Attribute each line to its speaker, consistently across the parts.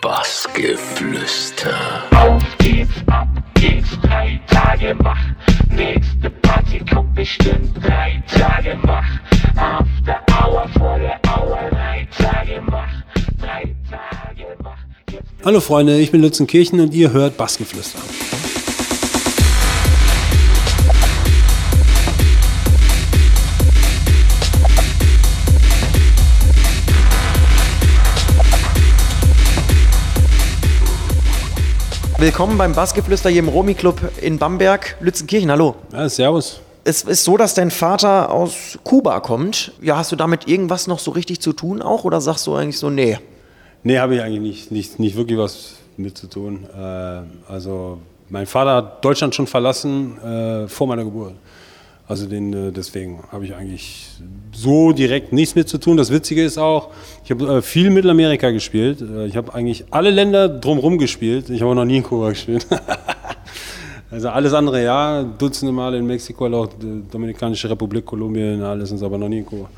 Speaker 1: Bassgeflüster.
Speaker 2: Auf geht's, ab geht's, drei Tage wach. Nächste Party kommt bestimmt drei Tage wach. After Hour vor der Hour, drei Tage wach. Drei Tage wach.
Speaker 3: Hallo Freunde, ich bin Lützenkirchen und ihr hört Bassgeflüster.
Speaker 4: Willkommen beim Bassgeflüster hier im Romi Club in Bamberg, Lützenkirchen. Hallo.
Speaker 3: Ja, servus.
Speaker 4: Es ist so, dass dein Vater aus Kuba kommt. Ja, hast du damit irgendwas noch so richtig zu tun auch oder sagst du eigentlich so, nee?
Speaker 3: Nee, habe ich eigentlich nicht, nicht, nicht wirklich was mit zu tun. Äh, also mein Vater hat Deutschland schon verlassen äh, vor meiner Geburt. Also den, äh, deswegen habe ich eigentlich so direkt nichts mit zu tun. Das Witzige ist auch, ich habe äh, viel Mittelamerika gespielt. Äh, ich habe eigentlich alle Länder drumherum gespielt. Ich habe noch nie in Kuba gespielt. also alles andere ja, Dutzende Male in Mexiko, auch die Dominikanische Republik, Kolumbien, alles, aber noch nie in Kuba.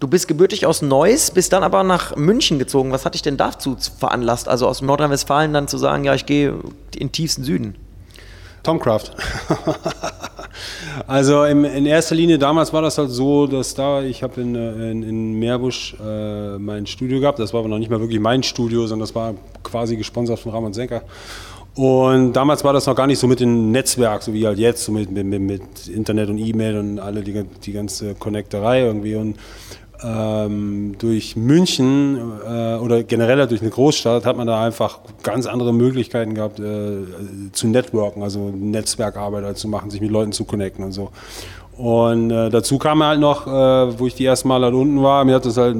Speaker 4: Du bist gebürtig aus Neuss, bist dann aber nach München gezogen. Was hat dich denn dazu veranlasst, also aus Nordrhein-Westfalen dann zu sagen, ja, ich gehe in den tiefsten Süden?
Speaker 3: Tomcraft. also im, in erster Linie damals war das halt so, dass da, ich habe in, äh, in, in Meerbusch äh, mein Studio gehabt. Das war aber noch nicht mal wirklich mein Studio, sondern das war quasi gesponsert von Ramon Senker. Und damals war das noch gar nicht so mit dem Netzwerk, so wie halt jetzt, so mit, mit, mit Internet und E-Mail und alle die, die ganze Connecterei irgendwie. Und ähm, durch München äh, oder generell durch eine Großstadt hat man da einfach ganz andere Möglichkeiten gehabt äh, zu networken, also Netzwerkarbeit zu machen, sich mit Leuten zu connecten und so. Und äh, dazu kam halt noch, äh, wo ich die ersten Mal halt unten war, mir hat das halt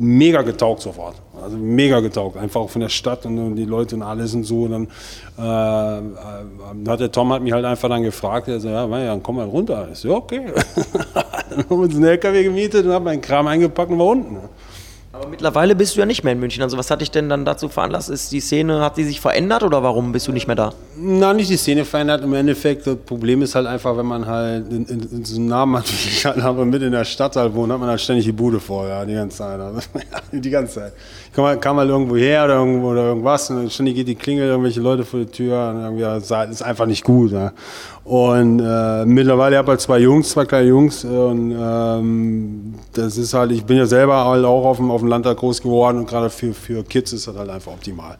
Speaker 3: mega getaugt sofort. Also mega getaugt, einfach auch von der Stadt und, die Leute und alles und so. Und dann äh, hat der Tom hat mich halt einfach dann gefragt, er so, ja, dann komm mal runter. Ich so, ja, okay. dann haben wir uns einen LKW gemietet und haben meinen Kram eingepackt und war unten.
Speaker 4: Aber mittlerweile bist du ja nicht mehr in München. Also was hat dich denn dann dazu veranlasst? Ist die Szene, hat die sich verändert oder warum bist du nicht mehr da?
Speaker 3: Na, nicht die Szene verändert. Im Endeffekt, das Problem ist halt einfach, wenn man halt in, in, in so einem Namen hat, wie ich halt aber mit in der Stadt halt wohnt, hat man halt ständig die Bude vor, ja, die ganze Zeit. Also, die ganze Zeit. Ich kam, kam halt irgendwo her oder irgendwo oder irgendwas und ständig geht die Klingel, irgendwelche Leute vor die Tür und irgendwie, das ist einfach nicht gut. Ja. Und äh, mittlerweile habe ich halt zwei Jungs, zwei kleine Jungs und ähm, das ist halt, ich bin ja selber halt auch auf dem, auf dem Land da groß geworden und gerade für, für Kids ist das halt einfach optimal.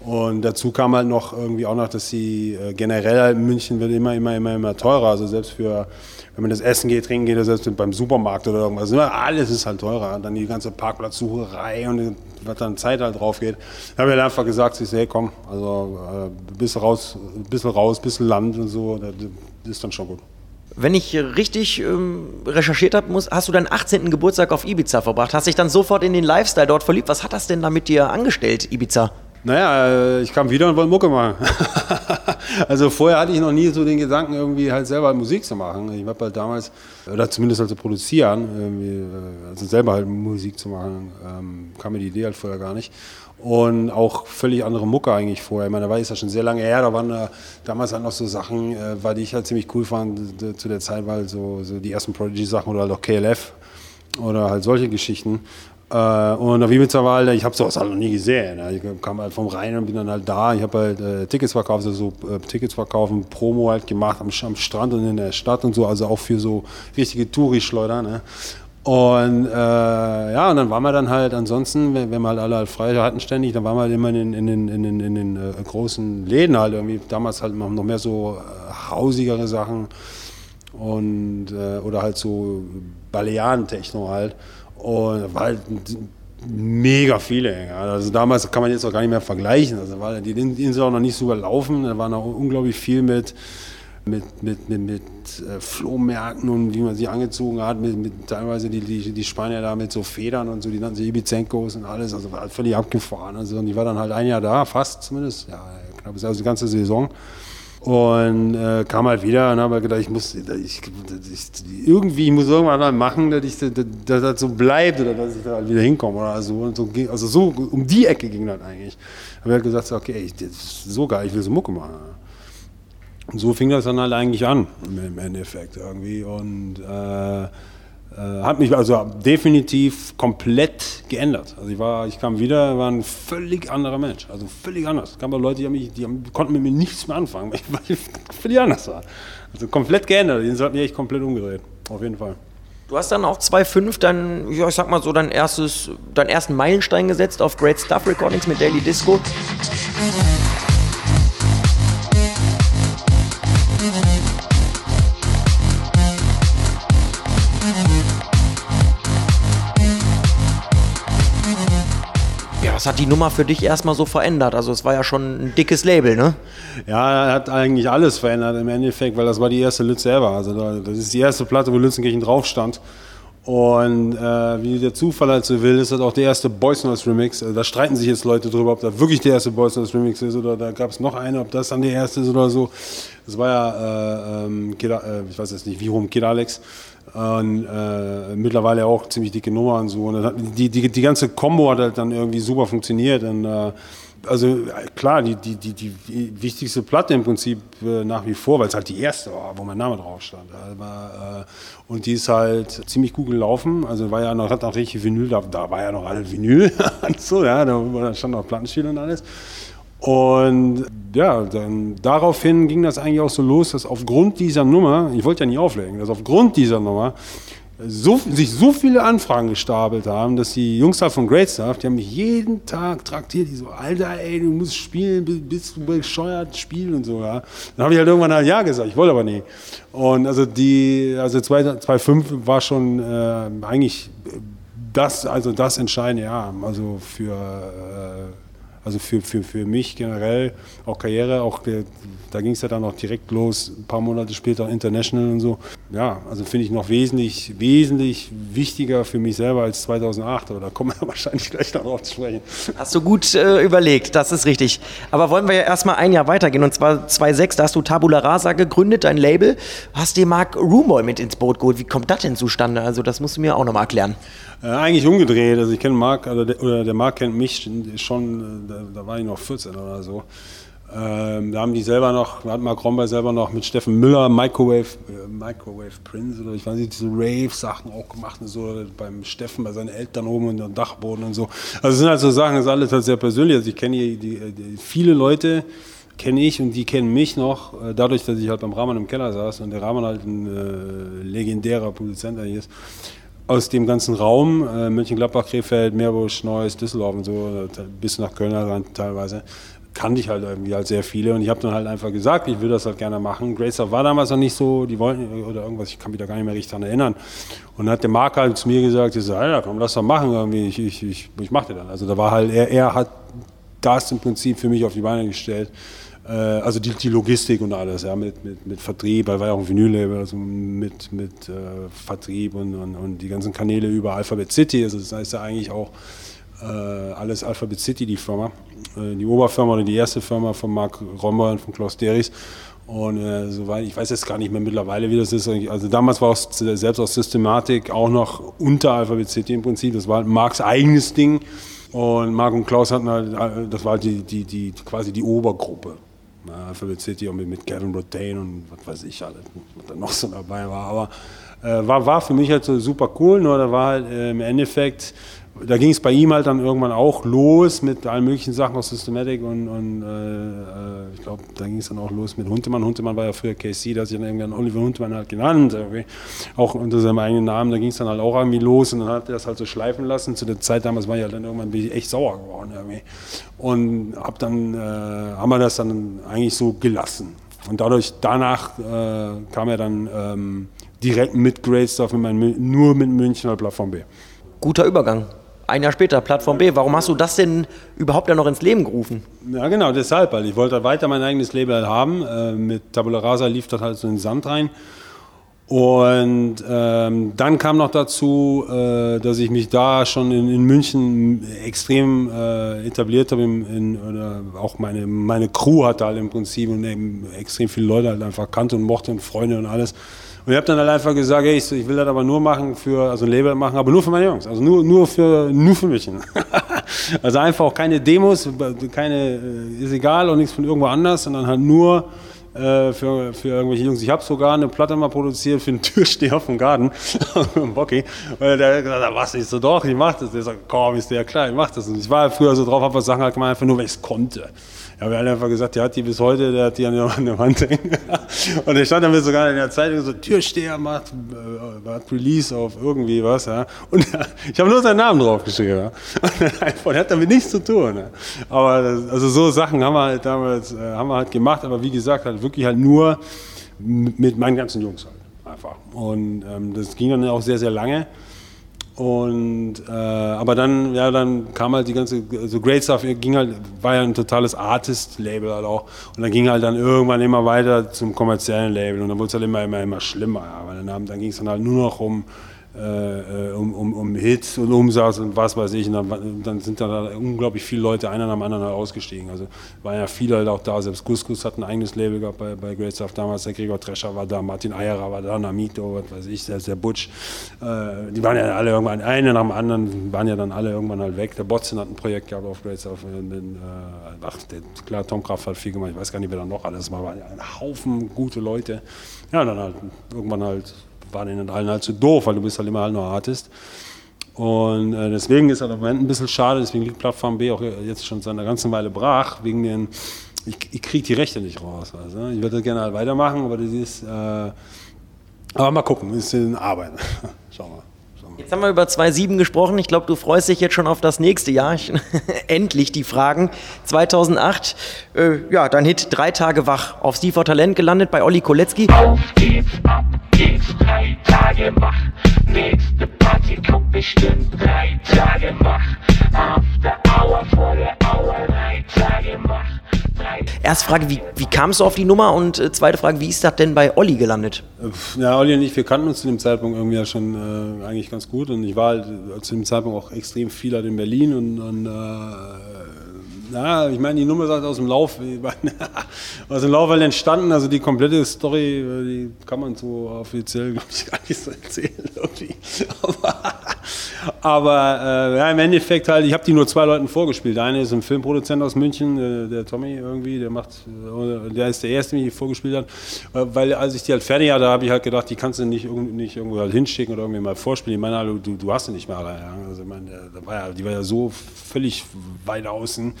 Speaker 3: Und dazu kam halt noch irgendwie auch noch, dass sie äh, generell halt München wird immer, immer, immer, immer teurer. Also selbst für, wenn man das Essen geht, trinken geht, selbst beim Supermarkt oder irgendwas, immer, alles ist halt teurer. Dann die ganze Parkplatzsucherei und was dann Zeit halt drauf geht. Da habe ich einfach gesagt, ich so, hey komm, also äh, bisschen raus, bisschen raus, bisschen Land und so, das ist dann schon gut.
Speaker 4: Wenn ich richtig ähm, recherchiert habe, hast du deinen 18. Geburtstag auf Ibiza verbracht, hast dich dann sofort in den Lifestyle dort verliebt. Was hat das denn da mit dir angestellt, Ibiza?
Speaker 3: Naja, ich kam wieder und wollte Mucke machen. also vorher hatte ich noch nie so den Gedanken, irgendwie halt selber Musik zu machen. Ich habe halt damals, oder zumindest halt zu produzieren, also selber halt Musik zu machen, ähm, kam mir die Idee halt vorher gar nicht. Und auch völlig andere Mucke eigentlich vorher. Ich meine, da war es ja schon sehr lange her, da waren da damals halt noch so Sachen, äh, die ich halt ziemlich cool fand zu der Zeit, weil so, so die ersten Prodigy-Sachen oder halt auch KLF oder halt solche Geschichten. Äh, und auf Ibiza war ich habe sowas halt noch nie gesehen. Ich kam halt vom Rhein und bin dann halt da. Ich habe halt äh, Tickets verkauft, also so äh, Tickets verkaufen, Promo halt gemacht am, am, Strand und in der Stadt und so, also auch für so richtige Touri-Schleuder. Ne? Und äh, ja, und dann waren wir dann halt ansonsten, wenn, wenn wir halt alle halt frei hatten ständig, dann waren wir halt immer in, in, in, in, in den äh, großen Läden halt irgendwie. Damals halt noch mehr so äh, hausigere Sachen und oder halt so Balearen-Techno halt. Und war halt mega viele. Also damals kann man jetzt auch gar nicht mehr vergleichen. Also war die Insel auch noch nicht so überlaufen. Da war noch unglaublich viel mit, mit, mit, mit, mit äh, Flohmärkten und wie man sie angezogen hat. Mit, mit teilweise die, die, die Spanier da mit so Federn und so, die nannten sie Ibizenkos und alles. Also war halt völlig abgefahren. Also, und die war dann halt ein Jahr da, fast zumindest. Ja, knapp also die ganze Saison. Und äh, kam halt wieder und habe gedacht, ich muss, ich, ich, irgendwie, ich muss irgendwann mal machen, dass, ich, dass, das so bleibt oder dass ich da halt wieder hinkomme oder so. Und so also so um die Ecke ging das eigentlich. Habe ich halt gesagt, okay, ich, das ist so geil, ich will so Mucke machen. Und so fing das dann halt eigentlich an, im Endeffekt irgendwie. Und Äh, hat mich also definitiv komplett geändert. Also ich war, ich kam wieder, war ein völlig anderer Mensch. Also völlig anders. Es gab Leute, die, haben mich, die haben, konnten mit mir nichts mehr anfangen, weil ich völlig anders war. Also komplett geändert. Den hat mich echt komplett umgedreht. Auf jeden Fall.
Speaker 4: Du hast dann auch 2.5 dann, ja, ich sag mal so, dein erstes, deinen ersten Meilenstein gesetzt auf Great Stuff Recordings mit Daily Disco. Was hat die Nummer für dich erstmal so verändert? Also es war ja schon ein dickes Label, ne?
Speaker 3: Ja, hat eigentlich alles verändert im Endeffekt, weil das war die erste Lütz selber. Also das ist die erste Platte, wo Lützenkirchen drauf stand. Und äh, wie der Zufall halt so will, ist das auch der erste Boys Noise Remix. Also da streiten sich jetzt Leute drüber, ob das wirklich der erste Boys Noise Remix ist oder da gab es noch einen, ob das dann der erste ist oder so. Das war ja, äh, ähm, äh, ich weiß jetzt nicht, wie rum, Kid Alex. Äh, mittlerweile auch ziemlich dicke Nummer und so. Und die, die, die ganze Combo hat halt dann irgendwie super funktioniert. Und, äh, also klar, die, die, die, die wichtigste Platte im Prinzip äh, nach wie vor, weil es halt die erste war, wo mein Name drauf stand. Aber, äh, und die ist halt ziemlich gut gelaufen. Also war ja noch, hat auch richtig Vinyl, da, da war ja noch alle Vinyl so, ja, da stand noch Plattenspiel und alles. Und ja, dann daraufhin ging das eigentlich auch so los, dass aufgrund dieser Nummer, ich wollte ja nie auflegen, dass aufgrund dieser Nummer so, sich so viele Anfragen gestapelt haben, dass die Jungs da von Great Stuff, die haben mich jeden Tag traktiert, die so, Alter, ey, du musst spielen, bist du bescheuert, spielen und so, ja. Dann habe ich halt irgendwann halt Ja gesagt, ich wollte aber nie. Und also die, also 2005 war schon äh, eigentlich das, also das entscheidende Jahr, also für äh, also für, für, für mich generell, auch Karriere, auch da ging es ja dann auch direkt los, ein paar Monate später International und so. Ja, also finde ich noch wesentlich, wesentlich wichtiger für mich selber als 2008, aber da kommen wir wahrscheinlich gleich noch drauf zu sprechen.
Speaker 4: Hast du gut äh, überlegt, das ist richtig. Aber wollen wir ja erstmal ein Jahr weitergehen und zwar 2006, da hast du Tabula Rasa gegründet, dein Label, hast dir Mark Rumoy mit ins Boot geholt. Wie kommt das denn zustande? Also das musst du mir auch nochmal erklären.
Speaker 3: Äh, eigentlich umgedreht. Also ich kenne Marc, oder der, oder der Marc kennt mich schon, äh, da, da, war ich noch 14 oder so. Ähm, da haben die selber noch, hat Marc Romberg selber noch mit Steffen Müller Microwave, äh, Microwave Prince oder ich weiß nicht, diese Rave-Sachen auch gemacht und so beim Steffen, bei seinen Eltern oben und dem Dachboden und so. Also es sind halt so Sachen, das ist alles halt sehr persönlich. Also ich kenne die, die, die, viele Leute, kenne ich und die kennen mich noch, äh, dadurch, dass ich halt beim Rahman im Keller saß und der Rahman halt ein äh, legendärer Produzent eigentlich ist aus dem ganzen Raum, äh, Mönchengladbach, Krefeld, Meerbusch, Neuss, Düsseldorf und so, bis nach Köln ran teilweise, kannte ich halt irgendwie halt sehr viele und ich habe dann halt einfach gesagt, ich will das halt gerne machen. Gracer war damals noch nicht so, die wollten oder irgendwas, ich kann mich da gar nicht mehr richtig daran erinnern. Und dann hat der Marc halt zu mir gesagt, ich so, Alter, komm, lass doch machen irgendwie, ich, ich, ich, ich mach dir dann. Also da war halt, er, er hat das im Prinzip für mich auf die Beine gestellt äh, also die, die, Logistik und alles, ja, mit, mit, mit Vertrieb, weil war ja auch ein Vinyl-Label, also mit, mit äh, Vertrieb und, und, und, die ganzen Kanäle über Alphabet City, also das heißt ja eigentlich auch äh, alles Alphabet City, die Firma, äh, die Oberfirma oder die erste Firma von Marc Romber und von Klaus Deris. Und äh, soweit, ich weiß jetzt gar nicht mehr mittlerweile, wie das ist. Also damals war es selbst aus Systematik auch noch unter Alphabet City im Prinzip. Das war halt Marks eigenes Ding. Und Marc und Klaus hatten halt, äh, das war die, die, die, quasi die Obergruppe. Alphabet City und mit Gavin Rotain und was weiß ich alles, was da noch so dabei war. Aber war, war für mich halt so super cool, nur da war halt äh, im Endeffekt da ging es bei ihm halt dann irgendwann auch los mit allen möglichen Sachen aus Systematic und, und äh, äh ich glaube, da ging es dann auch los mit Huntemann. Huntemann war ja früher KC, da hat sich dann irgendwann Oliver Huntemann halt genannt, irgendwie. auch unter seinem eigenen Namen. Da ging es dann halt auch irgendwie los und dann hat er das halt so schleifen lassen. Zu der Zeit damals war ich halt dann irgendwann bin ich echt sauer geworden irgendwie. Und hab dann, äh, haben wir das dann eigentlich so gelassen. Und dadurch, danach äh, kam er dann ähm, direkt mit Great Stuff, mit meinem, nur mit Münchner Plattform B.
Speaker 4: Guter Übergang ein Jahr später, Plattform B. Warum hast du das denn überhaupt ja noch ins Leben gerufen?
Speaker 3: Ja, genau, deshalb, weil ich wollte weiter mein eigenes Label halt haben. Äh, mit Tabula Rasa lief das halt so in den Sand rein. Und ähm, dann kam noch dazu, äh, dass ich mich da schon in, in München extrem äh, etabliert habe. In, in, oder auch meine, meine Crew hatte halt im Prinzip und eben extrem viele Leute halt einfach kannte und mochte und Freunde und alles. Und ich habe dann halt einfach gesagt, hey, ich, ich, will das aber nur machen für, also ein Label machen, aber nur für meine Jungs, also nur, nur für, nur für mich. also einfach auch keine Demos, keine, äh, ist egal und nichts von irgendwo anders, sondern halt nur äh, für, für irgendwelche Jungs. Ich habe sogar eine Platte mal produziert für einen Türsteher vom Garten, Bocky. Und der hat gesagt, was ist so doch, ich mach das. Der sagt, komm, ist der klar, ich mach das. Und ich war früher so drauf, habe Sachen halt gemacht, einfach nur, weil ich es konnte. Wir haben einfach gesagt, der hat die bis heute, der hat die an der, an der Wand hängen. Und der stand dann sogar in der Zeitung so, Türsteher macht, äh, macht Release auf irgendwie was. Ja. Und ich habe nur seinen Namen draufgeschrieben. Ja. Und der hat damit nichts zu tun. Ja. Aber also so Sachen haben wir halt damals äh, haben wir halt gemacht, aber wie gesagt, halt wirklich halt nur mit meinen ganzen Jungs halt einfach. Und ähm, das ging dann auch sehr, sehr lange. Und äh, aber dann, ja, dann kam halt die ganze, so also Great Stuff ging halt, war ja ein totales Artist-Label halt auch. Und dann ging halt dann irgendwann immer weiter zum kommerziellen Label und dann wurde es halt immer, immer, immer schlimmer, ja, weil dann, dann ging es dann halt nur noch um äh, um, um, um Hits und Umsatz und was weiß ich. Und dann, dann sind da unglaublich viele Leute einer nach dem anderen halt ausgestiegen. Also waren ja viele halt auch da. Selbst Gus hat ein eigenes Label gehabt bei, bei Great Stuff damals. Der Gregor Trescher war da, Martin Eierer war da, Namito, was weiß ich, der, der Butch. Äh, die waren ja alle irgendwann, einer nach dem anderen, waren ja dann alle irgendwann halt weg. Der Botzen hat ein Projekt gehabt auf Great Stuff. Den, äh, ach, der, klar, Tom Kraft hat viel gemacht. Ich weiß gar nicht, wer da noch alles war. Waren ja ein Haufen gute Leute. Ja, dann halt irgendwann halt war denen allen halt zu doof, weil du bist halt immer halt nur Artist. Und äh, deswegen ist halt im Moment ein bisschen schade, deswegen liegt Plattform B auch jetzt schon seit einer ganzen Weile brach, wegen den, ich, ich kriege die Rechte nicht raus. Also, ich würde gerne halt weitermachen, aber das ist, äh, aber mal gucken, das ist in Arbeit. Schauen wir.
Speaker 4: Jetzt haben wir über 2.7 gesprochen. Ich glaube, du freust dich jetzt schon auf das nächste Jahr. Endlich die Fragen. 2008, äh, ja, dein Hit Drei Tage wach. Auf Steve Talent gelandet bei Olli Kolecki.
Speaker 2: Auf geht's, ab geht's, drei Tage wach. Nächste Party kommt bestimmt drei Tage wach. After Hour, vor der Hour, drei Tage wach.
Speaker 4: Erste Frage, wie, wie kamst du auf die Nummer? Und äh, zweite Frage, wie ist das denn bei Olli gelandet?
Speaker 3: Ja, Olli und ich, wir kannten uns zu dem Zeitpunkt irgendwie ja schon äh, eigentlich ganz gut. Und ich war halt äh, zu dem Zeitpunkt auch extrem viel halt in Berlin und, und äh, ja, ich meine, die Nummer sagt aus dem Lauf, aus dem Lauf halt entstanden, also die komplette Story, äh, die kann man so offiziell, glaube ich, gar nicht so erzählen irgendwie. Aber, aber äh, ja, im Endeffekt halt, ich habe die nur zwei Leuten vorgespielt. Der eine ist ein Filmproduzent aus München, der, der Tommy irgendwie, der macht, äh, der ist der Erste, der mich vorgespielt hat. Weil als ich die halt fertig hatte, habe ich halt gedacht, die kannst du nicht, nicht irgendwo halt hinschicken oder irgendwie mal vorspielen. Ich meine, du, du hast sie nicht mehr alle. Ja. Also, ich meine, der, war ja, die war ja so völlig weit außen.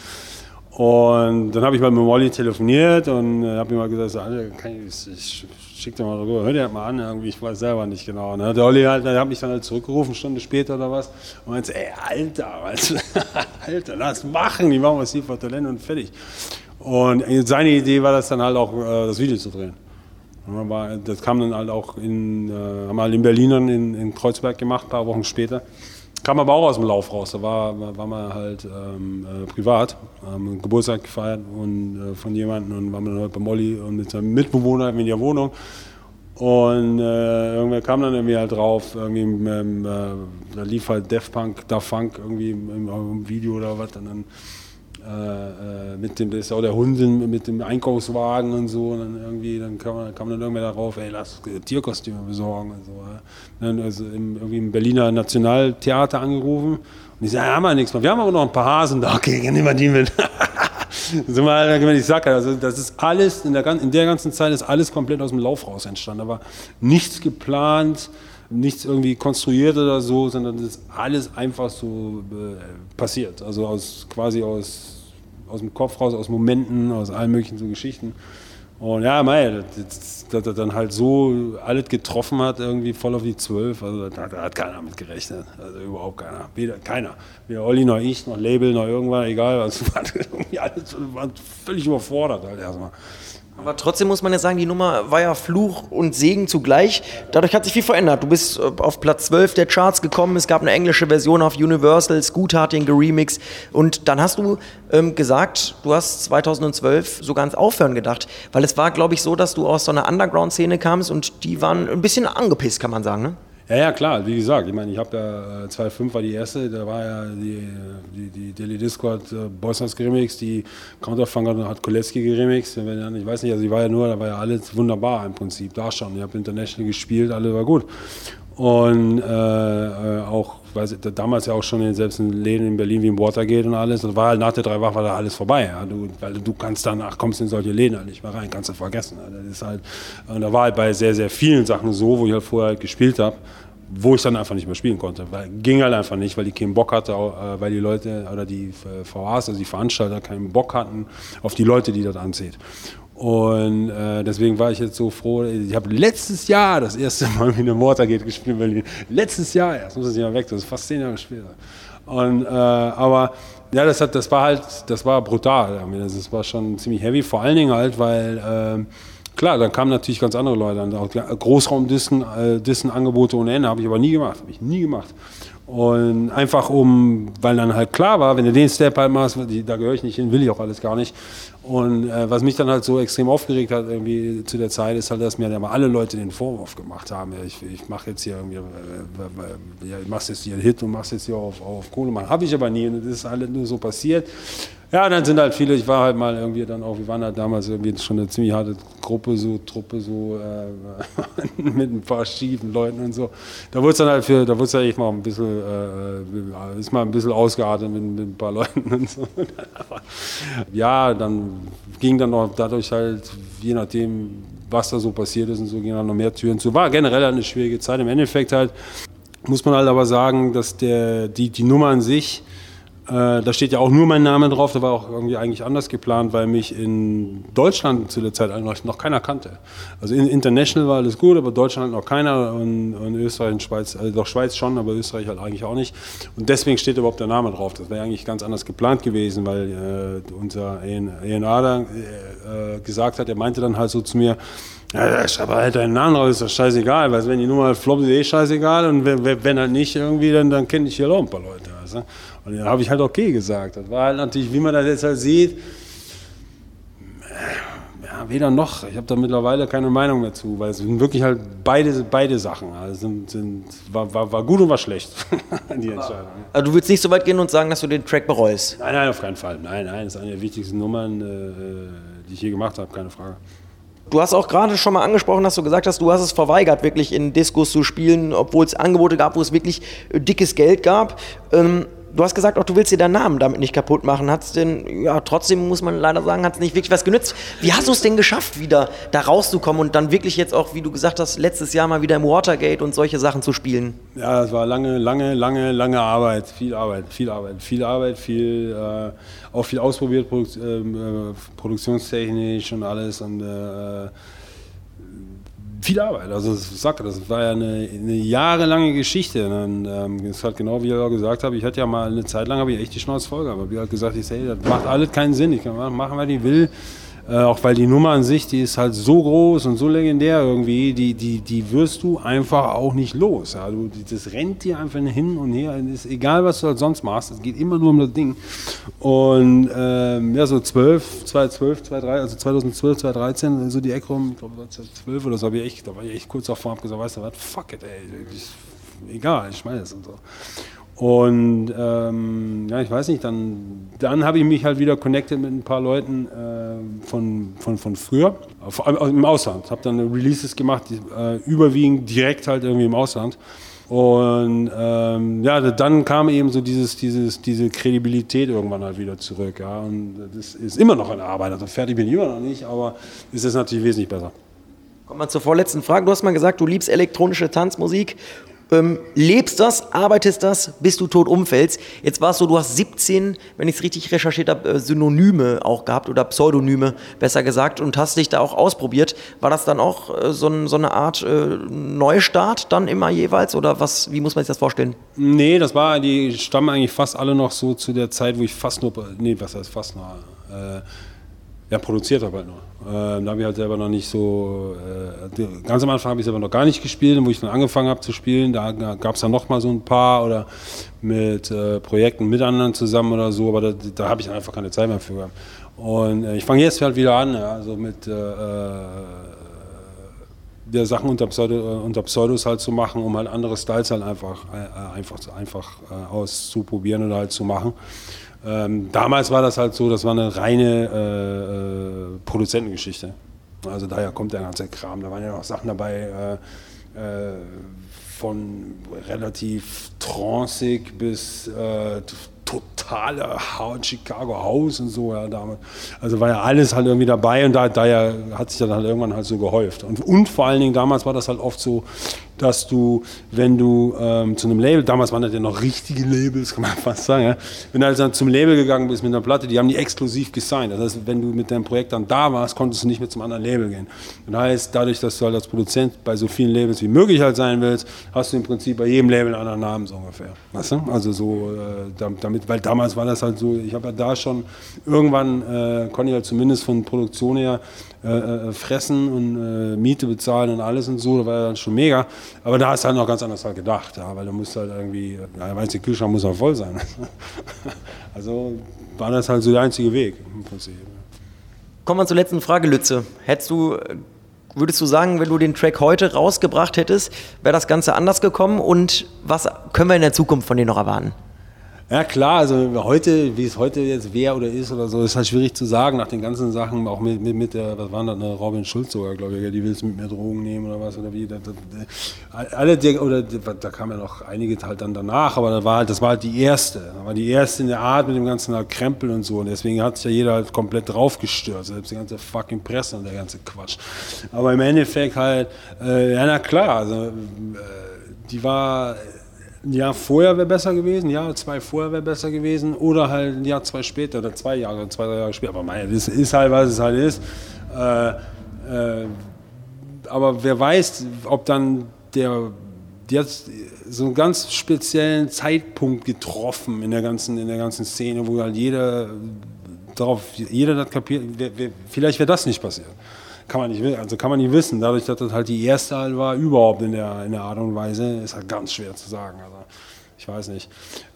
Speaker 3: Und dann habe ich mal mit Molly telefoniert und äh, habe ihm mal gesagt, kann ich, ich schick dir mal rüber, hör dir das mal an, irgendwie, ich weiß selber nicht genau. Ne? Der Olli halt, der hat mich dann halt zurückgerufen, eine Stunde später oder was, und meinte, ey, Alter, weißt Alter, lass machen, die machen was hier für Talent und fertig. Und seine Idee war das dann halt auch, äh, das Video zu drehen. Das kam dann halt auch in, äh, haben halt in Berlin in, in Kreuzberg gemacht, ein paar Wochen später. Kam aber auch aus dem Lauf raus. Da war, war man halt ähm, äh, privat, haben Geburtstag gefeiert und, äh, von jemandem und waren dann halt bei Molly und mit seinem Mitbewohner in der Wohnung. Und äh, irgendwer kam dann irgendwie halt drauf, irgendwie ähm, äh, da lief halt Def Punk, Da Funk irgendwie im, im, Video oder was. Und dann äh, äh, mit dem, das ist auch der Hund mit dem Einkaufswagen und so. Und dann irgendwie, dann kam, man, kam dann irgendwer darauf, ey, lass Tierkostüme besorgen und so. Ja. Dann also im, irgendwie im Berliner Nationaltheater angerufen und ich sage, ja, haben wir nichts mehr. Wir haben aber noch ein paar Hasen da, okay, nehmen wir die mit. sind wir, halt, ich sage, also das ist alles, in der, in der ganzen Zeit ist alles komplett aus dem Lauf raus entstanden. Da war nichts geplant, nichts irgendwie konstruiert oder so, sondern das ist alles einfach so äh, passiert. Also aus quasi aus aus dem Kopf raus, aus Momenten, aus allen möglichen so Geschichten. Und ja, mei, dass er dann halt so alles getroffen hat, irgendwie voll auf die Zwölf, also da, da, hat keiner mit gerechnet. Also überhaupt keiner. Weder keiner. Weder Olli noch ich, noch Label, noch irgendwann, egal. Also war alles war völlig überfordert halt erstmal.
Speaker 4: Aber trotzdem muss man ja sagen, die Nummer war ja Fluch und Segen zugleich. Dadurch hat sich viel verändert. Du bist äh, auf Platz 12 der Charts gekommen. Es gab eine englische Version auf Universal. Scoot hat geremix. Und dann hast du ähm, gesagt, du hast 2012 sogar ans Aufhören gedacht. Weil es war, glaube ich, so, dass du aus so einer Underground-Szene kamst und die waren ein bisschen angepisst, kann man sagen, ne?
Speaker 3: Ja, ja, klar, wie gesagt, ich meine, ich habe ja 2.5 äh, war die erste, da war ja die, die, die Daily Discord äh, Boysons geremix, die Counterfunker hat Koleski geremix, ich weiß nicht, also ich war ja nur, da war ja alles wunderbar im Prinzip, da schon, ich habe International gespielt, alles war gut. Und äh, äh auch weiß, damals ja auch schon in, selbst in Läden in Berlin wie im Watergate und alles, das war halt nach der drei Wochen war da alles vorbei. Ja. Du, weil du kannst danach, kommst in solche Läden halt nicht mehr rein, kannst du vergessen. Ja. Das ist halt, und da war halt bei sehr, sehr vielen Sachen so, wo ich halt vorher halt gespielt habe, wo ich dann einfach nicht mehr spielen konnte. Weil, ging halt einfach nicht, weil die keinen Bock hatte, äh, weil die Leute oder die VAs, also die Veranstalter, keinen Bock hatten auf die Leute, die das anzieht. Und äh, deswegen war ich jetzt so froh. Ich habe letztes Jahr das erste Mal wie eine Watergate gespielt in Berlin. Letztes Jahr erst, muss ich nicht mal weg, das ist fast zehn Jahre später. Und, äh, aber ja, das, hat, das war halt, das war brutal. Das war schon ziemlich heavy, vor allen Dingen halt, weil äh, klar, dann kamen natürlich ganz andere Leute an. Großraumdissen, äh, Dissen, Angebote ohne Ende habe ich aber nie gemacht. Habe ich nie gemacht. Und einfach um, weil dann halt klar war, wenn du den Step halt machst, da gehöre ich nicht hin, will ich auch alles gar nicht. Und äh, was mich dann halt so extrem aufgeregt hat irgendwie zu der Zeit, ist halt, dass mir dann mal alle Leute den Vorwurf gemacht haben, ich, ich mache jetzt hier irgendwie, äh, ja, machst jetzt hier einen Hit und machst jetzt hier auf, auf Kohle. Habe ich aber nie das ist alles nur so passiert. Ja, dann sind halt viele, ich war halt mal irgendwie dann auch, wir waren halt damals irgendwie schon eine ziemlich harte Gruppe, so Truppe, so äh, mit ein paar schiefen Leuten und so. Da wurde es dann halt für, da wurde es ja echt mal ein bisschen, äh, ist mal ein bisschen ausgeartet mit, mit ein paar Leuten und so. ja, dann ging dann noch dadurch halt, je nachdem, was da so passiert ist und so, gingen dann noch mehr Türen zu. War generell eine schwierige Zeit. Im Endeffekt halt, muss man halt aber sagen, dass der, die, die Nummer an sich, äh, da steht ja auch nur mein Name drauf, der war auch irgendwie eigentlich anders geplant, weil mich in Deutschland zu der Zeit eigentlich noch keiner kannte. Also in, international war alles gut, aber Deutschland noch keiner und, und Österreich und Schweiz, also doch Schweiz schon, aber Österreich halt eigentlich auch nicht. Und deswegen steht überhaupt der Name drauf. Das wäre eigentlich ganz anders geplant gewesen, weil äh, unser A&A da äh, gesagt hat, er meinte dann halt so zu mir, ja, ich schreibe halt deinen Namen drauf, ist doch scheißegal, weil wenn die Nummer floppt, ist eh scheißegal und wenn, wenn halt nicht irgendwie, dann, dann kenne ich hier auch ein paar Leute. Also. Und dann habe ich halt okay gesagt. Das war halt natürlich, wie man das jetzt halt sieht, ja, weder noch. Ich habe da mittlerweile keine Meinung mehr zu, weil es sind wirklich halt beide, beide Sachen. Also sind, sind, war, war, war gut und war schlecht, die Entscheidung.
Speaker 4: Also du willst nicht so weit gehen und sagen, dass du den Track bereust?
Speaker 3: Nein, nein, auf keinen Fall. Nein, nein, das ist eine der wichtigsten Nummern, äh, die ich je gemacht habe, keine Frage.
Speaker 4: Du hast auch gerade schon mal angesprochen, dass du gesagt hast, du hast es verweigert, wirklich in Diskos zu spielen, obwohl es Angebote gab, wo es wirklich dickes Geld gab. Ähm, du hast gesagt, auch du willst dir deinen Namen damit nicht kaputt machen. Hat's denn, ja, trotzdem muss man leider sagen, hat es nicht wirklich was genützt. Wie hast du es denn geschafft, wieder da rauszukommen und dann wirklich jetzt auch, wie du gesagt hast, letztes Jahr mal wieder im Watergate und solche Sachen zu spielen?
Speaker 3: Ja, es war lange, lange, lange, lange Arbeit. Viel Arbeit, viel Arbeit, viel Arbeit, viel, äh, auch viel ausprobiert, Produ ähm, äh, produktionstechnisch und alles und äh, viel Arbeit. Also ich sagte, das war ja eine, eine jahrelange Geschichte. Und, ähm, ist halt genau wie auch gesagt habe, ich hatte ja mal eine Zeit lang habe ich echt die Schnauze voll gehabt. Ich habe halt gesagt, ich hey, das macht alles keinen Sinn. Ich kann machen, was ich will. Äh, auch weil die Nummer an sich, die ist halt so groß und so legendär irgendwie, die, die, die wirst du einfach auch nicht los. Ja. Du, das rennt dir einfach hin und her. Es ist egal, was du halt sonst machst, es geht immer nur um das Ding. Und ähm, ja, so 12, 2012, 2013, also 2012, 2013, so die Ecke rum, ich glaube 2012 oder so, habe ich echt, da war ich echt kurz davor, habe gesagt, weißt du was, fuck it, ey, ich, egal, ich meine es und so. Und ähm, ja, ich weiß nicht, dann, dann habe ich mich halt wieder connected mit ein paar Leuten äh, von, von, von früher, vor allem im Ausland. Habe dann Releases gemacht, die, äh, überwiegend direkt halt irgendwie im Ausland. Und ähm, ja, dann kam eben so dieses, dieses, diese Kredibilität irgendwann halt wieder zurück. Ja. Und das ist immer noch eine Arbeit. Also fertig bin ich immer noch nicht, aber es ist natürlich wesentlich besser.
Speaker 4: Kommen wir zur vorletzten Frage. Du hast mal gesagt, du liebst elektronische Tanzmusik ähm, lebst das, arbeitest das, bis du tot umfällst. Jetzt war es so, du hast 17, wenn ich es richtig recherchiert habe, äh, Synonyme auch gehabt oder Pseudonyme, besser gesagt, und hast dich da auch ausprobiert. War das dann auch äh, so, so, eine Art äh, Neustart dann immer jeweils oder was, wie muss man sich das vorstellen?
Speaker 3: Nee, das war, die stammen eigentlich fast alle noch so zu der Zeit, wo ich fast nur, nee, was heißt fast nur, äh, ja, produziert habe halt nur. Äh, da habe ich halt selber noch nicht so, äh, ganz am Anfang habe ich selber noch gar nicht gespielt, wo ich dann angefangen habe zu spielen, da gab es dann noch mal so ein paar oder mit äh, Projekten mit anderen zusammen oder so, aber da, da habe ich dann einfach keine Zeit mehr für gehabt. Und äh, ich fange jetzt halt wieder an, ja, also mit äh, äh, der Sachen unter, Pseudo, unter Pseudos halt zu machen, um halt andere Styles halt einfach, einfach, einfach auszuprobieren oder halt zu machen. Ähm, damals war das halt so, das war eine reine äh, äh, Produzentengeschichte. Also daher kommt der ganze Kram. Da waren ja noch Sachen dabei, äh, äh von relativ tranceig bis äh, totale Chicago House und so, ja, damals. Also war ja alles halt irgendwie dabei und da, daher hat sich dann halt irgendwann halt so gehäuft. Und, und vor allen Dingen damals war das halt oft so, dass du, wenn du ähm, zu einem Label, damals waren das ja noch richtige Labels, kann man fast sagen, ja, wenn du also zum Label gegangen bist mit einer Platte, die haben die exklusiv gesigned. Das heißt, wenn du mit deinem Projekt dann da warst, konntest du nicht mehr zum anderen Label gehen. Das heißt, dadurch, dass du halt als Produzent bei so vielen Labels wie möglich halt sein willst, hast du im Prinzip bei jedem Label einen anderen Namen so ungefähr. Weißt du? Also so, äh, damit, weil damals war das halt so, ich habe ja da schon irgendwann, äh, konnte ich halt zumindest von Produktion her äh, äh, fressen und äh, Miete bezahlen und alles und so, das war ja dann schon mega. Aber da hast du halt noch ganz anders halt gedacht, ja, weil du musst halt irgendwie, ja, der Kühlschrank muss auch voll sein. also war das halt so der einzige Weg im Prinzip.
Speaker 4: Kommen wir zur letzten Frage, Lütze. Hättest du, würdest du sagen, wenn du den Track heute rausgebracht hättest, wäre das Ganze anders gekommen und was können wir in der Zukunft von dir noch erwarten?
Speaker 3: Ja klar, also heute, wie es heute jetzt wäre oder ist oder so, ist halt schwierig zu sagen nach den ganzen Sachen, auch mit, mit, mit der, was war das, eine Robin Schulz sogar, glaube ich, die willst mit mir Drogen nehmen oder was oder wie. Das, das, alle, die, oder da kam ja noch einige halt dann danach, aber das war halt, das war halt die erste. Das war die erste in der Art mit dem ganzen Krempel und so und deswegen hat sich ja jeder halt komplett draufgestört, selbst die ganze fucking Presse und der ganze Quatsch. Aber im Endeffekt halt, äh, ja na klar, also äh, die war ein Jahr vorher wäre besser gewesen, Jahr, zwei vorher wäre besser gewesen oder halt ein Jahr, zwei später oder zwei Jahre, zwei, drei Jahre später. Aber mein, das ist halt, was es halt ist. Äh, äh, aber wer weiß, ob dann der, hat so einen ganz speziellen Zeitpunkt getroffen in der ganzen, in der ganzen Szene, wo halt jeder darauf, jeder das kapiert, vielleicht wäre das nicht passiert kann man nicht, also kann man nicht wissen. Dadurch, dass das halt die erste halt war, überhaupt in der, in der Art und Weise, ist halt ganz schwer zu sagen. Also, ich weiß nicht.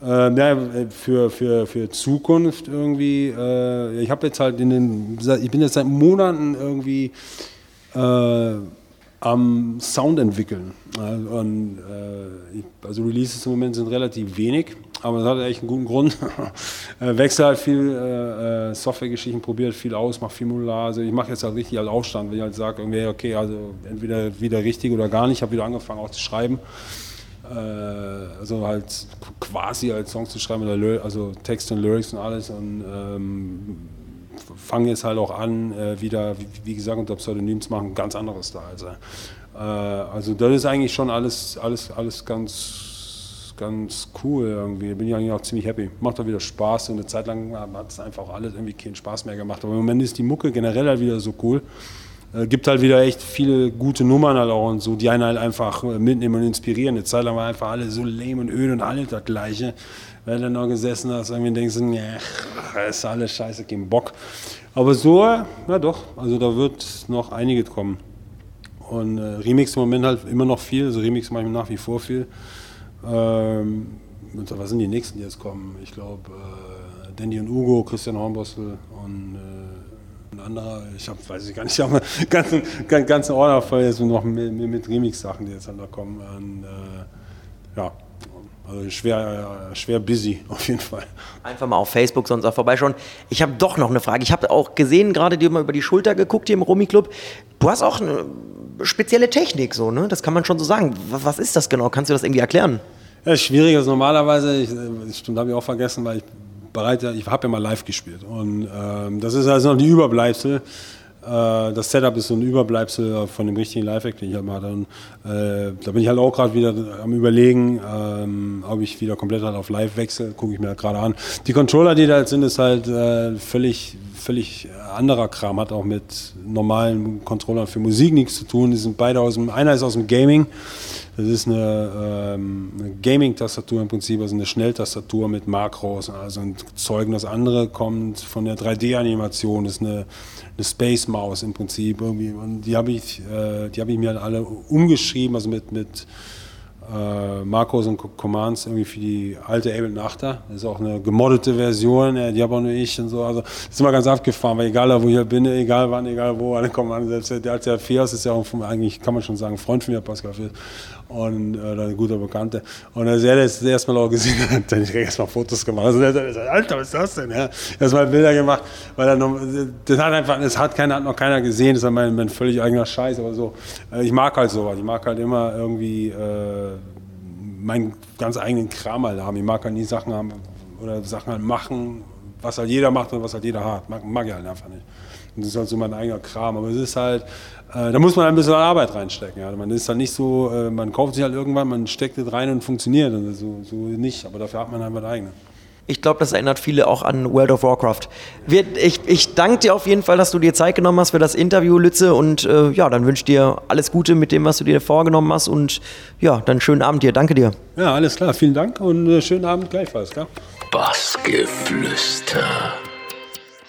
Speaker 3: Äh, ja, für, für, für Zukunft irgendwie, äh, ich habe jetzt halt in den, ich bin jetzt seit Monaten irgendwie äh, am Sound entwickeln. Und, äh, also Releases im Moment sind relativ wenig, aber das hat echt einen guten Grund. Äh, wechsel halt viel äh, äh, Softwaregeschichten, probiert viel aus, mache viel Modular. Also ich mache jetzt halt richtig halt Aufstand, wenn ich halt sage, irgendwie, okay, also entweder wieder richtig oder gar nicht. Ich habe wieder angefangen auch zu schreiben. Äh, also halt quasi als Songs zu schreiben, also Text und Lyrics und alles. Und ähm, fange jetzt halt auch an, äh, wieder, wie, wie, gesagt, unter Pseudonym zu machen, ganz anderes da. Also, äh, also das ist eigentlich schon alles, alles, alles ganz, ganz cool irgendwie. Bin ich eigentlich auch ziemlich happy. Macht auch wieder Spaß. Und eine Zeit lang hat es einfach alles irgendwie keinen Spaß mehr gemacht. Aber im Moment ist die Mucke generell halt wieder so cool. Äh, gibt halt wieder echt viele gute Nummern halt auch und so, die einen halt einfach äh, mitnehmen und inspirieren. Eine Zeit lang war einfach alle so lame und öde und alle das Gleiche wenn du noch gesessen hast, irgendwie denkst du, nee, ist alles scheiße, kein Bock. Aber so, ja doch, also da wird noch einiges kommen. Und äh, Remix im Moment halt immer noch viel, also Remix mache ich nach wie vor viel. Ähm, was sind die nächsten, die jetzt kommen? Ich glaube, äh, Dandy und Ugo, Christian Hornbossel und äh, ein anderer, ich hab, weiß ich gar nicht, ich habe einen ganzen, ganzen Ordner voll jetzt noch mit, mit Remix-Sachen, die jetzt halt da kommen. Und, äh, ja, also schwer, schwer busy auf jeden Fall.
Speaker 4: Einfach mal auf Facebook sonst auch vorbeischauen. Ich habe doch noch eine Frage. Ich habe auch gesehen, gerade dir mal über die Schulter geguckt hier im Romy Club. Du hast auch eine spezielle Technik, so, ne? Das kann man schon so sagen. Was ist das genau? Kannst du das irgendwie erklären?
Speaker 3: Ja, schwierig ist normalerweise, ich, stimmt, habe ich auch vergessen, weil ich bereite, ich habe ja mal live gespielt. Und ähm, das ist also noch die Überbleibsel das Setup ist so ein Überbleibsel von dem richtigen Live-Act, den ich halt hatte. Und, äh, da bin ich halt auch gerade wieder am überlegen, ähm, ob ich wieder komplett halt auf Live wechsle, gucke ich mir halt gerade an. Die Controller, die da halt sind, ist halt äh, völlig, völlig anderer Kram, hat auch mit normalen Controllern für Musik nichts zu tun. Die sind beide aus dem, einer ist aus dem Gaming, das ist eine, ähm, eine Gaming-Tastatur im Prinzip, also eine Schnelltastatur mit Makros, also ein Zeugen. Das andere kommt von der 3D-Animation, das ist eine eine Space Maus im Prinzip irgendwie. Und die habe ich, äh, die ich mir halt alle umgeschrieben, also mit, mit äh, Makros und Commands irgendwie für die alte Ableton 8er. Das ist auch eine gemoddete Version, ja, die habe auch nur ich und so. Also das ist immer ganz abgefahren, weil egal wo ich halt bin, egal wann, egal wo, alle kommen an. Selbst der alte Fias ist ja auch, eigentlich kann man schon sagen, Freund von mir, Pascal Fias. Und äh, ein guter Bekannter. Und als er das erste Mal auch gesehen hat, er direkt erstmal Fotos gemacht. Also der hat gesagt, Alter, was ist das denn? Ja, erstmal Bilder gemacht, weil er noch, das hat einfach, das hat, keiner, hat noch keiner gesehen, das ist mein, mein völlig eigener Scheiß, aber so. Äh, ich mag halt sowas, ich mag halt immer irgendwie äh, meinen ganz eigenen Kram halt haben. Ich mag halt nie Sachen haben oder Sachen halt machen, was halt jeder macht und was halt jeder hat. Mag, mag ich halt einfach nicht. Und das ist halt so mein eigener Kram. Aber es ist halt, äh, da muss man ein bisschen Arbeit reinstecken. Ja. Man ist halt nicht so, äh, man kauft sich halt irgendwann, man steckt das rein und funktioniert. Und so, so nicht. Aber dafür hat man halt was eigenes.
Speaker 4: Ich glaube, das erinnert viele auch an World of Warcraft. Wir, ich, ich danke dir auf jeden Fall, dass du dir Zeit genommen hast für das Interview, Lütze. Und äh, ja, dann wünsche ich dir alles Gute mit dem, was du dir vorgenommen hast. Und ja, dann schönen Abend dir. Danke dir.
Speaker 3: Ja, alles klar. Vielen Dank und äh, schönen Abend gleichfalls. Gell?
Speaker 2: Bassgeflüster.